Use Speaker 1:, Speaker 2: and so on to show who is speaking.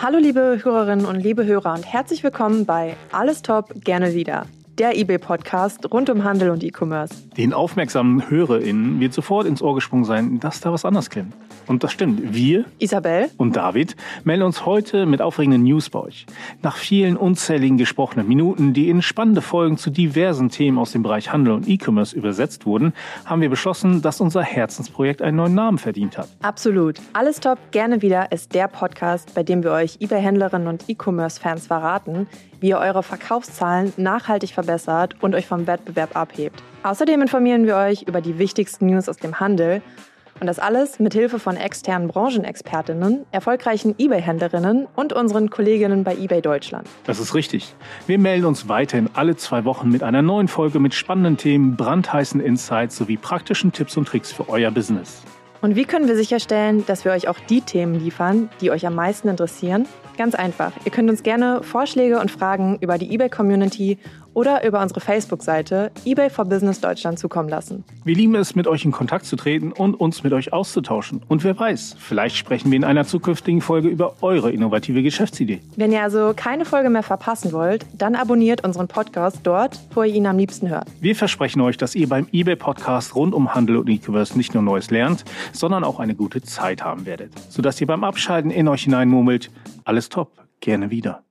Speaker 1: Hallo liebe Hörerinnen und liebe Hörer und herzlich willkommen bei Alles Top, gerne wieder der eBay-Podcast rund um Handel und E-Commerce.
Speaker 2: Den aufmerksamen HörerInnen wird sofort ins Ohr gesprungen sein, dass da was anders klingt. Und das stimmt. Wir,
Speaker 1: Isabel
Speaker 2: und David, melden uns heute mit aufregenden News bei euch. Nach vielen unzähligen gesprochenen Minuten, die in spannende Folgen zu diversen Themen aus dem Bereich Handel und E-Commerce übersetzt wurden, haben wir beschlossen, dass unser Herzensprojekt einen neuen Namen verdient hat.
Speaker 1: Absolut. Alles Top, gerne wieder ist der Podcast, bei dem wir euch eBay-Händlerinnen und E-Commerce-Fans verraten, wie ihr eure Verkaufszahlen nachhaltig verbessert und euch vom Wettbewerb abhebt. Außerdem informieren wir euch über die wichtigsten News aus dem Handel und das alles mit Hilfe von externen Branchenexpertinnen, erfolgreichen eBay-Händlerinnen und unseren Kolleginnen bei eBay Deutschland.
Speaker 2: Das ist richtig. Wir melden uns weiterhin alle zwei Wochen mit einer neuen Folge mit spannenden Themen, brandheißen Insights sowie praktischen Tipps und Tricks für euer Business.
Speaker 1: Und wie können wir sicherstellen, dass wir euch auch die Themen liefern, die euch am meisten interessieren? Ganz einfach. Ihr könnt uns gerne Vorschläge und Fragen über die eBay-Community oder über unsere Facebook-Seite eBay for Business Deutschland zukommen lassen.
Speaker 2: Wir lieben es, mit euch in Kontakt zu treten und uns mit euch auszutauschen. Und wer weiß, vielleicht sprechen wir in einer zukünftigen Folge über eure innovative Geschäftsidee.
Speaker 1: Wenn ihr also keine Folge mehr verpassen wollt, dann abonniert unseren Podcast dort, wo ihr ihn am liebsten hört.
Speaker 2: Wir versprechen euch, dass ihr beim eBay-Podcast rund um Handel und E-Commerce nicht nur Neues lernt, sondern auch eine gute Zeit haben werdet, sodass ihr beim Abschalten in euch hineinmurmelt, alles top, gerne wieder.